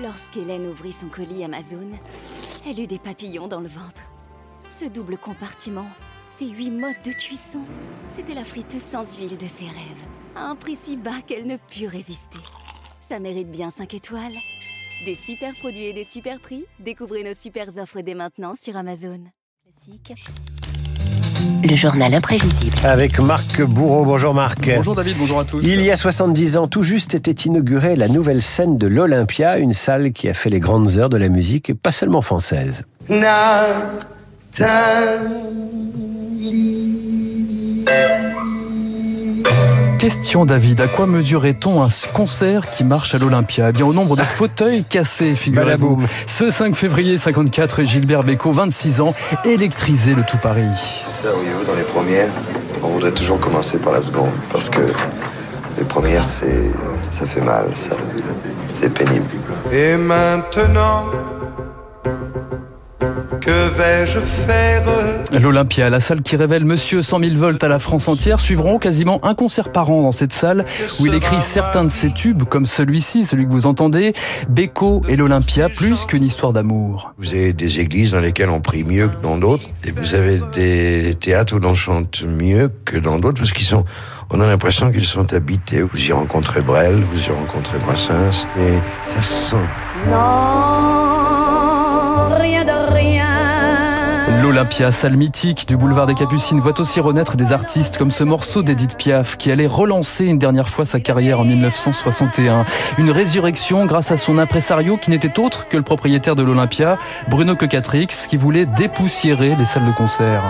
Lorsqu'Hélène ouvrit son colis Amazon, elle eut des papillons dans le ventre. Ce double compartiment, ces huit modes de cuisson, c'était la friteuse sans huile de ses rêves, à un prix si bas qu'elle ne put résister. Ça mérite bien 5 étoiles. Des super produits et des super prix, découvrez nos super offres dès maintenant sur Amazon. Classique. Le journal imprévisible. Avec Marc Bourreau. Bonjour Marc. Bonjour David, bonjour à tous. Il y a 70 ans, tout juste était inaugurée la nouvelle scène de l'Olympia, une salle qui a fait les grandes heures de la musique, et pas seulement française. Question David, à quoi mesurait-on un concert qui marche à l'Olympia? Eh bien au nombre de fauteuils cassés, figurez-vous. Ce 5 février 54, Gilbert Bécaud, 26 ans, électrisé le tout Paris. Ça, voyez-vous, dans les premières, on voudrait toujours commencer par la seconde. Parce que les premières, c'est. ça fait mal, ça. C'est pénible. Et maintenant, que vais-je faire L'Olympia, la salle qui révèle Monsieur 100 000 volts à la France entière, suivront quasiment un concert par an dans cette salle où il écrit certains de ses tubes, comme celui-ci, celui que vous entendez, Bécaud et l'Olympia, plus qu'une histoire d'amour. Vous avez des églises dans lesquelles on prie mieux que dans d'autres. Et vous avez des théâtres où l'on chante mieux que dans d'autres parce qu'ils sont. On a l'impression qu'ils sont habités. Vous y rencontrez Brel, vous y rencontrez Brassens. Et ça se sent. L'Olympia, salle mythique du boulevard des Capucines, voit aussi renaître des artistes comme ce morceau d'Edith Piaf qui allait relancer une dernière fois sa carrière en 1961. Une résurrection grâce à son impresario qui n'était autre que le propriétaire de l'Olympia, Bruno Cocatrix, qui voulait dépoussiérer les salles de concert.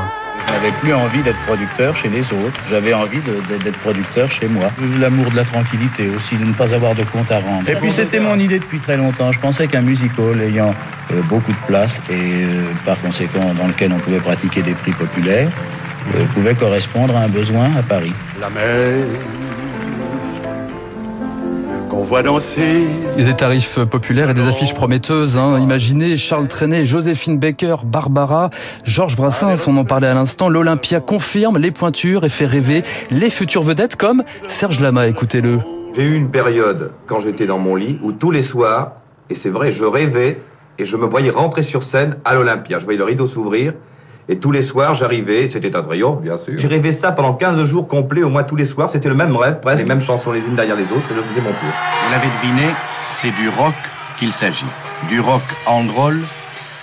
Je n'avais plus envie d'être producteur chez les autres. J'avais envie d'être producteur chez moi. L'amour de la tranquillité aussi, de ne pas avoir de compte à rendre. Et puis c'était mon idée depuis très longtemps. Je pensais qu'un music hall ayant beaucoup de place et euh, par conséquent dans lequel on pouvait pratiquer des prix populaires euh, pouvait correspondre à un besoin à Paris. La mer qu'on voit danser. Des tarifs populaires et des affiches prometteuses. Hein. Imaginez Charles Trenet, Joséphine Baker, Barbara, Georges Brassens, on en parlait à l'instant. L'Olympia confirme les pointures et fait rêver les futures vedettes comme Serge Lama. Écoutez-le. J'ai eu une période, quand j'étais dans mon lit, où tous les soirs, et c'est vrai, je rêvais et je me voyais rentrer sur scène à l'Olympia. Je voyais le rideau s'ouvrir et tous les soirs, j'arrivais, c'était un triomphe, bien sûr. J'ai rêvé ça pendant 15 jours complets, au moins tous les soirs. C'était le même rêve, presque, les mêmes chansons les unes derrière les autres, et je faisais mon tour. Vous l'avez deviné, c'est du rock qu'il s'agit. Du rock and roll,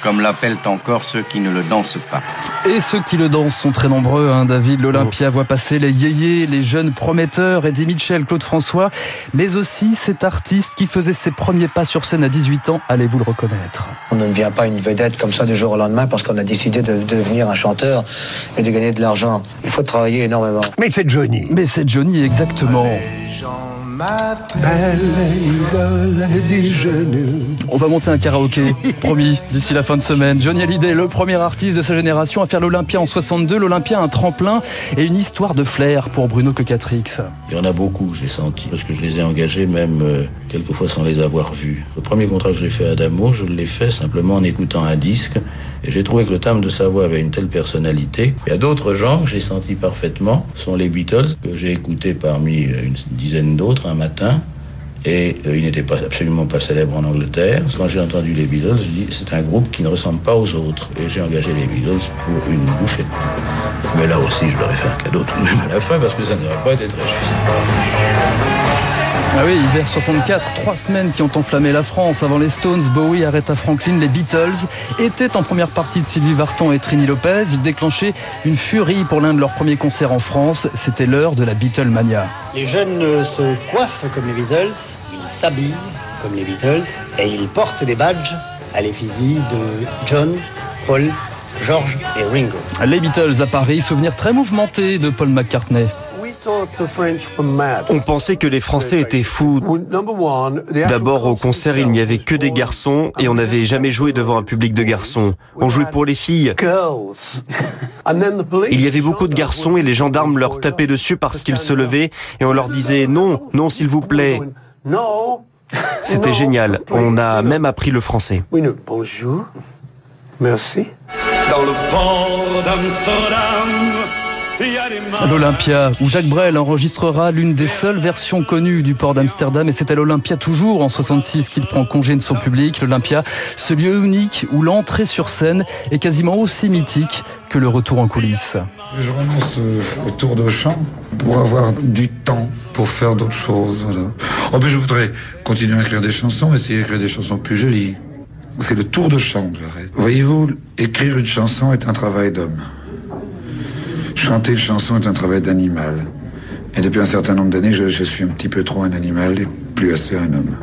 comme l'appellent encore ceux qui ne le dansent pas. Et ceux qui le dansent sont très nombreux, hein, David. L'Olympia voit passer les yéyés, les jeunes prometteurs, Eddie Mitchell, Claude François, mais aussi cet artiste qui faisait ses premiers pas sur scène à 18 ans, allez-vous le reconnaître. On ne devient pas une vedette comme ça du jour au lendemain parce qu'on a décidé de devenir un chanteur et de gagner de l'argent. Il faut travailler énormément. Mais c'est Johnny. Mais c'est Johnny, exactement. Belle idole des jeunes. On va monter un karaoké, promis, d'ici la fin de semaine. Johnny Hallyday, le premier artiste de sa génération à faire l'Olympia en 62. L'Olympia, un tremplin et une histoire de flair pour Bruno Cocatrix. Il y en a beaucoup, j'ai senti, parce que je les ai engagés même euh, quelquefois sans les avoir vus. Le premier contrat que j'ai fait à Adamo, je l'ai fait simplement en écoutant un disque, et j'ai trouvé que le timbre de sa voix avait une telle personnalité. Il y a d'autres gens que j'ai senti parfaitement, sont les Beatles, que j'ai écoutés parmi euh, une dizaine d'autres un matin. Et euh, ils n'étaient pas, absolument pas célèbres en Angleterre. Quand j'ai entendu les Beatles, je dis c'est un groupe qui ne ressemble pas aux autres. Et j'ai engagé les Beatles pour une bouchée de. Mais là aussi, je leur ai fait un cadeau tout de même à la fin parce que ça n'aurait pas été très juste. Ah oui, hiver 64, trois semaines qui ont enflammé la France. Avant les Stones, Bowie, Aretha Franklin, les Beatles étaient en première partie de Sylvie Vartan et Trini Lopez. Ils déclenchaient une furie pour l'un de leurs premiers concerts en France. C'était l'heure de la Beatlemania. Les jeunes se coiffent comme les Beatles, ils s'habillent comme les Beatles et ils portent des badges à l'effigie de John, Paul, George et Ringo. Les Beatles à Paris, souvenir très mouvementé de Paul McCartney. On pensait que les Français étaient fous. D'abord, au concert, il n'y avait que des garçons et on n'avait jamais joué devant un public de garçons. On jouait pour les filles. Il y avait beaucoup de garçons et les gendarmes leur tapaient dessus parce qu'ils se levaient et on leur disait non, non s'il vous plaît. C'était génial. On a même appris le français. Bonjour. Merci. Dans le port d'Amsterdam, L'Olympia, où Jacques Brel enregistrera l'une des seules versions connues du port d'Amsterdam, et c'est à l'Olympia toujours en 66 qu'il prend congé de son public. L'Olympia, ce lieu unique où l'entrée sur scène est quasiment aussi mythique que le retour en coulisses. Je renonce au tour de chant pour avoir du temps pour faire d'autres choses. Voilà. Oh, ben, je voudrais continuer à écrire des chansons, essayer d'écrire des chansons plus jolies. C'est le tour de chant j'arrête. Voyez-vous, écrire une chanson est un travail d'homme. Chanter une chanson est un travail d'animal. Et depuis un certain nombre d'années, je, suis un petit peu trop un animal et plus assez un homme.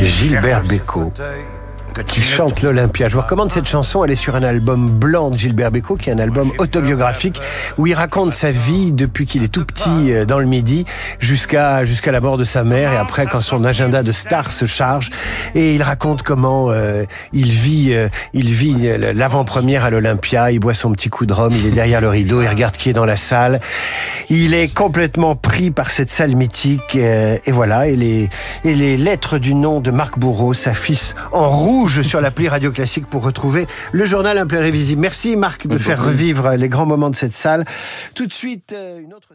Gilbert Bécaud qui chante l'Olympia. Je vous recommande cette chanson, elle est sur un album blanc de Gilbert Bécaud, qui est un album autobiographique où il raconte sa vie depuis qu'il est tout petit euh, dans le Midi jusqu'à jusqu'à la mort de sa mère et après quand son agenda de star se charge et il raconte comment euh, il vit euh, il vit l'avant-première à l'Olympia, il boit son petit coup de rhum, il est derrière le rideau, il regarde qui est dans la salle. Il est complètement pris par cette salle mythique euh, et voilà et les et les lettres du nom de Marc Bourreau s'affichent en rouge sur l'appli Radio Classique pour retrouver le journal Imprévisible. Merci Marc de faire revivre les grands moments de cette salle. Tout de suite, une autre